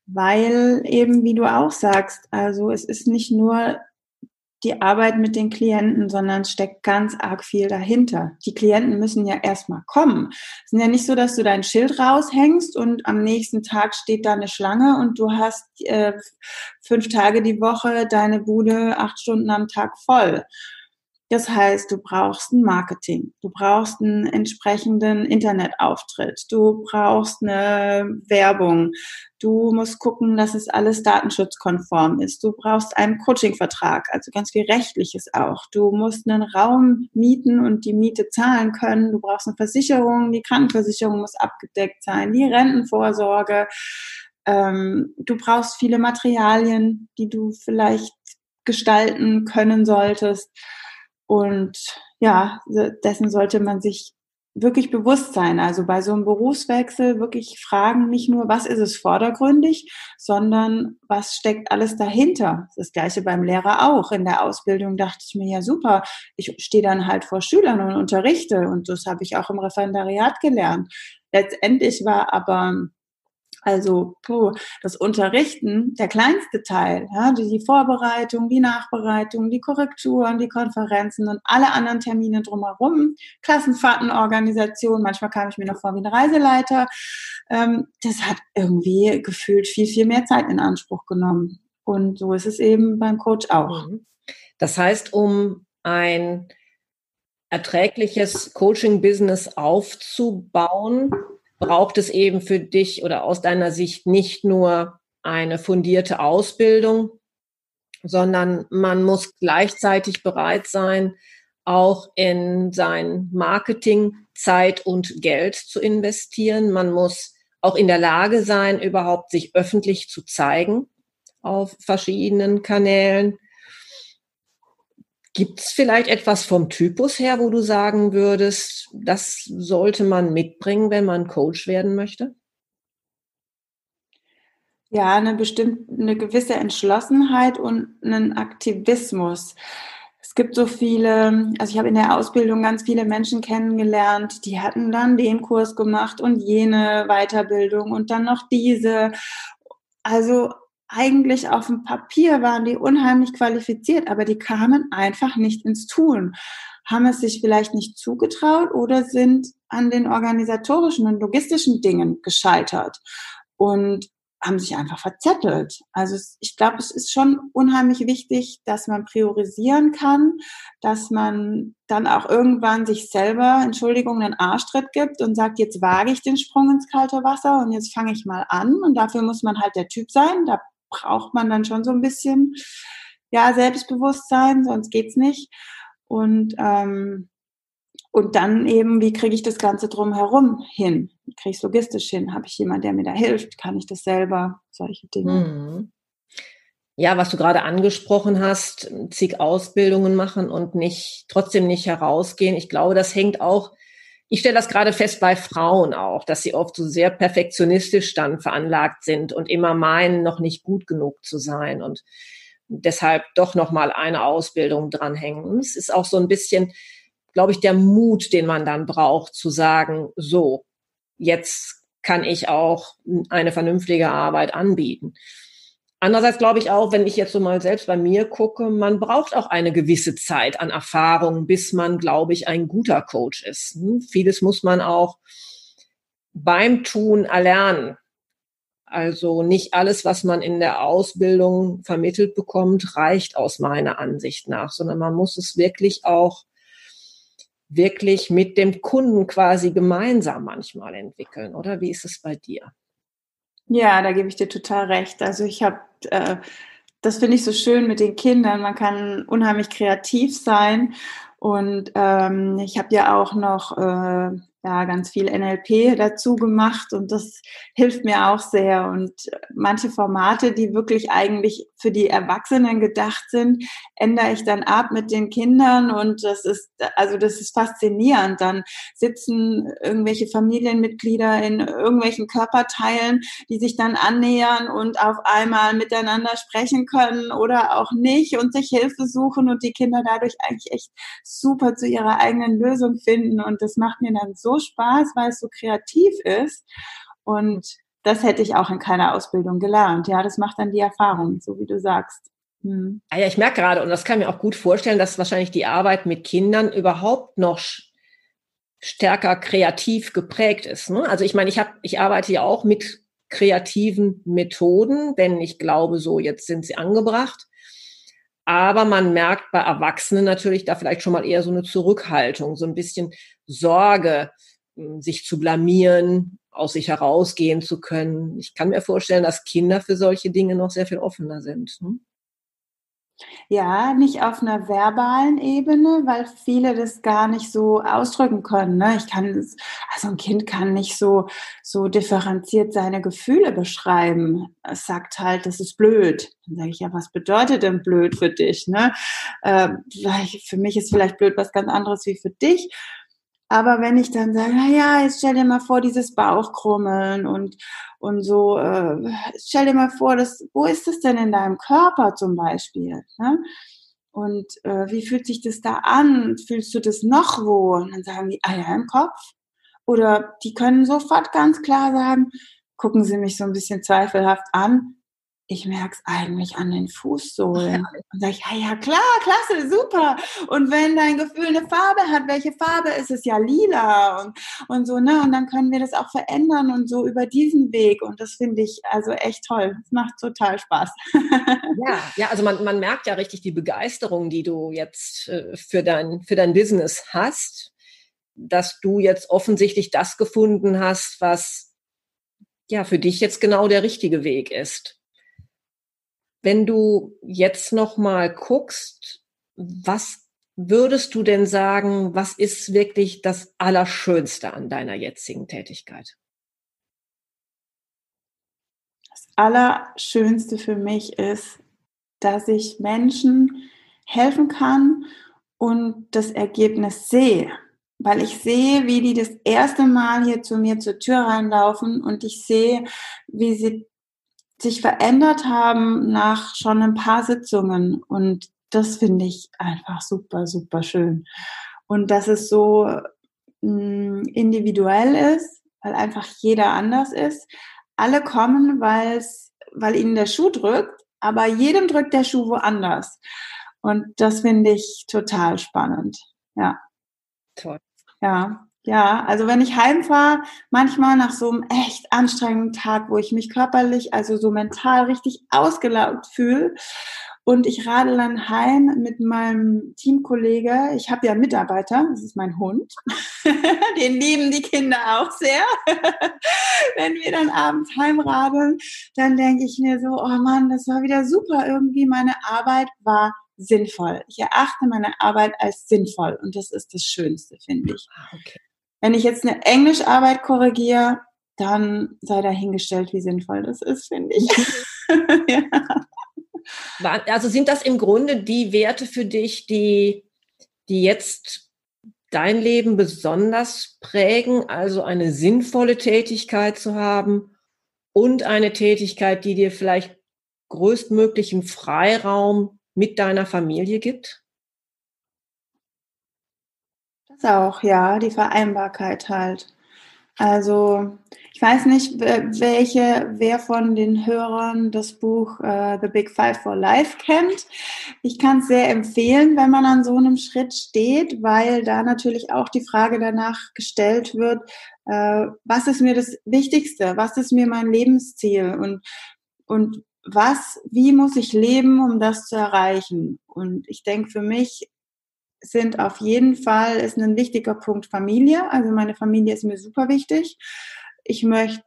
[SPEAKER 2] weil eben, wie du auch sagst, also es ist nicht nur die Arbeit mit den Klienten, sondern steckt ganz arg viel dahinter. Die Klienten müssen ja erstmal kommen. Es ist ja nicht so, dass du dein Schild raushängst und am nächsten Tag steht da eine Schlange und du hast äh, fünf Tage die Woche deine Bude acht Stunden am Tag voll. Das heißt, du brauchst ein Marketing, du brauchst einen entsprechenden Internetauftritt, du brauchst eine Werbung, du musst gucken, dass es alles datenschutzkonform ist, du brauchst einen Coachingvertrag, also ganz viel rechtliches auch. Du musst einen Raum mieten und die Miete zahlen können, du brauchst eine Versicherung, die Krankenversicherung muss abgedeckt sein, die Rentenvorsorge. Ähm, du brauchst viele Materialien, die du vielleicht gestalten können solltest. Und ja, dessen sollte man sich wirklich bewusst sein. Also bei so einem Berufswechsel wirklich fragen, nicht nur, was ist es vordergründig, sondern was steckt alles dahinter. Das gleiche beim Lehrer auch. In der Ausbildung dachte ich mir, ja super, ich stehe dann halt vor Schülern und unterrichte und das habe ich auch im Referendariat gelernt. Letztendlich war aber also puh, das Unterrichten, der kleinste Teil, ja, die, Vorbereitung, die Nachbereitung, die Korrekturen, die Konferenzen und alle anderen Termine drumherum, Klassenfahrtenorganisation, manchmal kam ich mir noch vor wie ein Reiseleiter, ähm, das hat irgendwie gefühlt viel, viel mehr Zeit in Anspruch genommen. Und so ist es eben beim Coach auch. Mhm.
[SPEAKER 1] Das heißt, um ein erträgliches Coaching-Business aufzubauen, braucht es eben für dich oder aus deiner Sicht nicht nur eine fundierte Ausbildung, sondern man muss gleichzeitig bereit sein, auch in sein Marketing Zeit und Geld zu investieren. Man muss auch in der Lage sein, überhaupt sich öffentlich zu zeigen auf verschiedenen Kanälen. Gibt es vielleicht etwas vom Typus her, wo du sagen würdest, das sollte man mitbringen, wenn man Coach werden möchte?
[SPEAKER 2] Ja, eine bestimmte, eine gewisse Entschlossenheit und einen Aktivismus. Es gibt so viele, also ich habe in der Ausbildung ganz viele Menschen kennengelernt, die hatten dann den Kurs gemacht und jene Weiterbildung und dann noch diese. Also eigentlich auf dem Papier waren die unheimlich qualifiziert, aber die kamen einfach nicht ins Tun, haben es sich vielleicht nicht zugetraut oder sind an den organisatorischen und logistischen Dingen gescheitert und haben sich einfach verzettelt. Also ich glaube, es ist schon unheimlich wichtig, dass man priorisieren kann, dass man dann auch irgendwann sich selber, Entschuldigung, einen Arschtritt gibt und sagt, jetzt wage ich den Sprung ins kalte Wasser und jetzt fange ich mal an. Und dafür muss man halt der Typ sein. Da braucht man dann schon so ein bisschen ja, Selbstbewusstsein, sonst geht's nicht. Und, ähm, und dann eben, wie kriege ich das Ganze drumherum hin? Wie kriege ich es logistisch hin? Habe ich jemanden, der mir da hilft? Kann ich das selber? Solche Dinge. Mhm.
[SPEAKER 1] Ja, was du gerade angesprochen hast, zig Ausbildungen machen und nicht, trotzdem nicht herausgehen. Ich glaube, das hängt auch ich stelle das gerade fest bei Frauen auch, dass sie oft so sehr perfektionistisch dann veranlagt sind und immer meinen, noch nicht gut genug zu sein und deshalb doch noch mal eine Ausbildung dranhängen. Es ist auch so ein bisschen, glaube ich, der Mut, den man dann braucht, zu sagen, so, jetzt kann ich auch eine vernünftige Arbeit anbieten. Andererseits glaube ich auch, wenn ich jetzt so mal selbst bei mir gucke, man braucht auch eine gewisse Zeit an Erfahrung, bis man, glaube ich, ein guter Coach ist. Hm? Vieles muss man auch beim Tun erlernen. Also nicht alles, was man in der Ausbildung vermittelt bekommt, reicht aus meiner Ansicht nach, sondern man muss es wirklich auch wirklich mit dem Kunden quasi gemeinsam manchmal entwickeln, oder? Wie ist es bei dir?
[SPEAKER 2] Ja, da gebe ich dir total recht. Also ich habe, äh, das finde ich so schön mit den Kindern. Man kann unheimlich kreativ sein. Und ähm, ich habe ja auch noch äh, ja, ganz viel NLP dazu gemacht und das hilft mir auch sehr. Und manche Formate, die wirklich eigentlich für die Erwachsenen gedacht sind, ändere ich dann ab mit den Kindern und das ist, also das ist faszinierend. Dann sitzen irgendwelche Familienmitglieder in irgendwelchen Körperteilen, die sich dann annähern und auf einmal miteinander sprechen können oder auch nicht und sich Hilfe suchen und die Kinder dadurch eigentlich echt super zu ihrer eigenen Lösung finden und das macht mir dann so so Spaß, weil es so kreativ ist. Und das hätte ich auch in keiner Ausbildung gelernt. Ja, das macht dann die Erfahrung, so wie du sagst.
[SPEAKER 1] Hm. Ah ja, ich merke gerade, und das kann mir auch gut vorstellen, dass wahrscheinlich die Arbeit mit Kindern überhaupt noch stärker kreativ geprägt ist. Ne? Also ich meine, ich habe, ich arbeite ja auch mit kreativen Methoden, denn ich glaube, so jetzt sind sie angebracht. Aber man merkt bei Erwachsenen natürlich da vielleicht schon mal eher so eine Zurückhaltung, so ein bisschen Sorge, hm, sich zu blamieren, aus sich herausgehen zu können. Ich kann mir vorstellen, dass Kinder für solche Dinge noch sehr viel offener sind. Hm?
[SPEAKER 2] Ja, nicht auf einer verbalen Ebene, weil viele das gar nicht so ausdrücken können. Ne? Ich kann, also ein Kind kann nicht so, so differenziert seine Gefühle beschreiben. Es sagt halt, das ist blöd. Dann sage ich, ja, was bedeutet denn blöd für dich? Ne? Äh, für mich ist vielleicht blöd was ganz anderes wie für dich. Aber wenn ich dann sage, na ja, jetzt stell dir mal vor, dieses Bauchkrummeln und, und so, äh, stell dir mal vor, das, wo ist das denn in deinem Körper zum Beispiel? Ne? Und äh, wie fühlt sich das da an? Fühlst du das noch wo? Und dann sagen die, ah ja, im Kopf. Oder die können sofort ganz klar sagen, gucken sie mich so ein bisschen zweifelhaft an, ich merke es eigentlich an den Fußsohlen. [LAUGHS] Und sage ich, ja, ja, klar, klasse, super. Und wenn dein Gefühl eine Farbe hat, welche Farbe ist es? Ja, lila und, und so, ne? Und dann können wir das auch verändern und so über diesen Weg. Und das finde ich also echt toll. Es macht total Spaß. [LAUGHS]
[SPEAKER 1] ja, ja, also man, man merkt ja richtig die Begeisterung, die du jetzt äh, für, dein, für dein Business hast, dass du jetzt offensichtlich das gefunden hast, was ja für dich jetzt genau der richtige Weg ist. Wenn du jetzt noch mal guckst, was würdest du denn sagen, was ist wirklich das Allerschönste an deiner jetzigen Tätigkeit?
[SPEAKER 2] Das Allerschönste für mich ist, dass ich Menschen helfen kann und das Ergebnis sehe. Weil ich sehe, wie die das erste Mal hier zu mir zur Tür reinlaufen und ich sehe, wie sie sich verändert haben nach schon ein paar Sitzungen. Und das finde ich einfach super, super schön. Und dass es so mh, mm, individuell ist, weil einfach jeder anders ist. Alle kommen, weil's, weil ihnen der Schuh drückt, aber jedem drückt der Schuh woanders. Und das finde ich total spannend. Ja.
[SPEAKER 1] Toll.
[SPEAKER 2] Ja. Ja, also wenn ich heimfahre, manchmal nach so einem echt anstrengenden Tag, wo ich mich körperlich, also so mental richtig ausgelaugt fühle und ich radel dann heim mit meinem Teamkollege. Ich habe ja einen Mitarbeiter, das ist mein Hund. [LAUGHS] Den lieben die Kinder auch sehr. [LAUGHS] Wenn wir dann abends heimradeln, dann denke ich mir so, oh Mann, das war wieder super. Irgendwie meine Arbeit war sinnvoll. Ich erachte meine Arbeit als sinnvoll und das ist das Schönste, finde ich. Ah, okay. Wenn ich jetzt eine Englischarbeit korrigiere, dann sei dahingestellt, wie sinnvoll das ist, finde ich. [LAUGHS] ja.
[SPEAKER 1] Also sind das im Grunde die Werte für dich, die, die jetzt dein Leben besonders prägen, also eine sinnvolle Tätigkeit zu haben und eine Tätigkeit, die dir vielleicht größtmöglichen Freiraum mit deiner Familie gibt?
[SPEAKER 2] Auch, ja, die Vereinbarkeit halt. Also ich weiß nicht, welche, wer von den Hörern das Buch uh, The Big Five for Life kennt. Ich kann es sehr empfehlen, wenn man an so einem Schritt steht, weil da natürlich auch die Frage danach gestellt wird, uh, was ist mir das Wichtigste? Was ist mir mein Lebensziel? Und, und was, wie muss ich leben, um das zu erreichen? Und ich denke, für mich sind auf jeden Fall, ist ein wichtiger Punkt Familie. Also meine Familie ist mir super wichtig. Ich möchte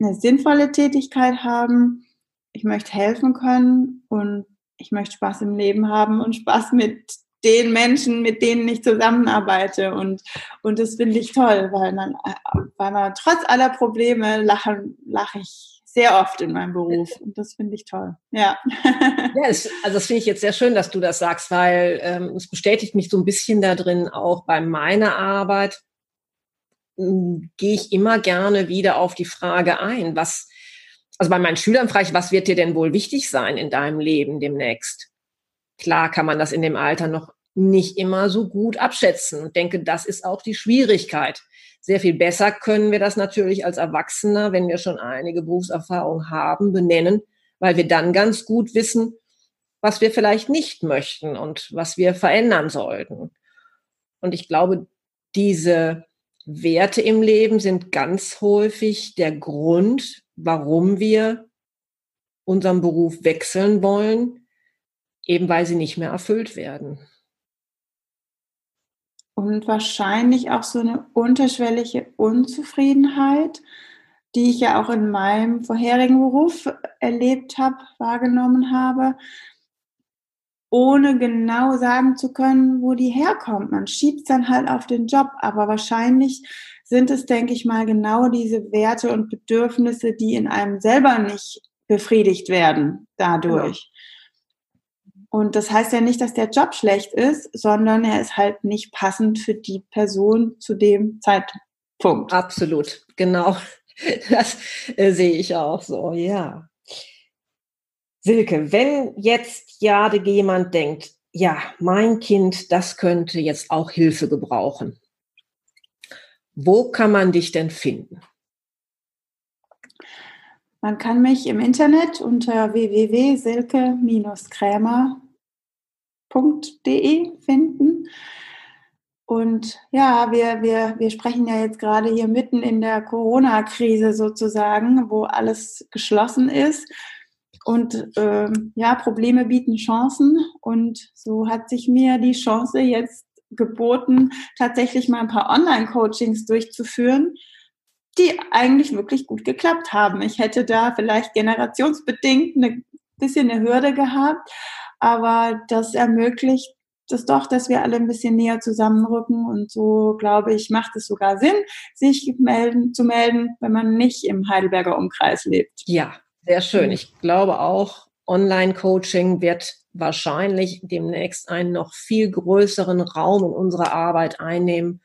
[SPEAKER 2] eine sinnvolle Tätigkeit haben. Ich möchte helfen können und ich möchte Spaß im Leben haben und Spaß mit den Menschen, mit denen ich zusammenarbeite. Und, und das finde ich toll, weil man, weil man trotz aller Probleme lachen, lache ich sehr oft in meinem Beruf und das finde ich toll. Ja.
[SPEAKER 1] ja es, also das finde ich jetzt sehr schön, dass du das sagst, weil ähm, es bestätigt mich so ein bisschen da drin, auch bei meiner Arbeit hm, gehe ich immer gerne wieder auf die Frage ein, was, also bei meinen Schülern frage ich, was wird dir denn wohl wichtig sein in deinem Leben demnächst? Klar kann man das in dem Alter noch nicht immer so gut abschätzen. Ich denke, das ist auch die Schwierigkeit. Sehr viel besser können wir das natürlich als Erwachsener, wenn wir schon einige Berufserfahrung haben, benennen, weil wir dann ganz gut wissen, was wir vielleicht nicht möchten und was wir verändern sollten. Und ich glaube, diese Werte im Leben sind ganz häufig der Grund, warum wir unseren Beruf wechseln wollen, eben weil sie nicht mehr erfüllt werden
[SPEAKER 2] und wahrscheinlich auch so eine unterschwellige Unzufriedenheit, die ich ja auch in meinem vorherigen Beruf erlebt habe, wahrgenommen habe, ohne genau sagen zu können, wo die herkommt. Man schiebt es dann halt auf den Job, aber wahrscheinlich sind es, denke ich mal, genau diese Werte und Bedürfnisse, die in einem selber nicht befriedigt werden dadurch. Und das heißt ja nicht, dass der Job schlecht ist, sondern er ist halt nicht passend für die Person zu dem Zeitpunkt.
[SPEAKER 1] Absolut, genau. Das äh, sehe ich auch so, ja. Silke, wenn jetzt ja jemand denkt, ja, mein Kind, das könnte jetzt auch Hilfe gebrauchen. Wo kann man dich denn finden?
[SPEAKER 2] Man kann mich im Internet unter www.silke-krämer.de finden. Und ja, wir, wir, wir sprechen ja jetzt gerade hier mitten in der Corona-Krise sozusagen, wo alles geschlossen ist. Und ähm, ja, Probleme bieten Chancen. Und so hat sich mir die Chance jetzt geboten, tatsächlich mal ein paar Online-Coachings durchzuführen, die eigentlich wirklich gut geklappt haben. Ich hätte da vielleicht generationsbedingt ein bisschen eine Hürde gehabt, aber das ermöglicht das doch, dass wir alle ein bisschen näher zusammenrücken und so, glaube ich, macht es sogar Sinn, sich melden, zu melden, wenn man nicht im Heidelberger Umkreis lebt.
[SPEAKER 1] Ja, sehr schön. Ich glaube auch, Online-Coaching wird wahrscheinlich demnächst einen noch viel größeren Raum in unserer Arbeit einnehmen,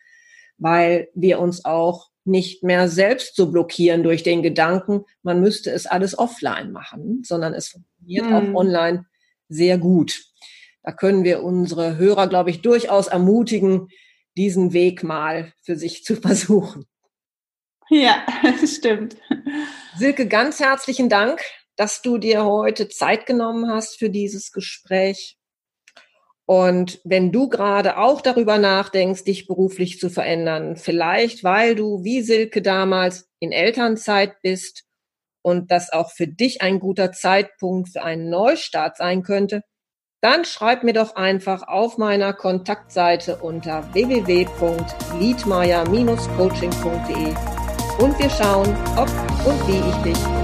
[SPEAKER 1] weil wir uns auch nicht mehr selbst so blockieren durch den Gedanken, man müsste es alles offline machen, sondern es funktioniert hm. auch online sehr gut. Da können wir unsere Hörer, glaube ich, durchaus ermutigen, diesen Weg mal für sich zu [LAUGHS] versuchen.
[SPEAKER 2] Ja, [LAUGHS] stimmt.
[SPEAKER 1] Silke, ganz herzlichen Dank, dass du dir heute Zeit genommen hast für dieses Gespräch. Und wenn du gerade auch darüber nachdenkst, dich beruflich zu verändern, vielleicht weil du wie Silke damals in Elternzeit bist und das auch für dich ein guter Zeitpunkt für einen Neustart sein könnte, dann schreib mir doch einfach auf meiner Kontaktseite unter www.liedmeier-coaching.de und wir schauen, ob und wie ich dich.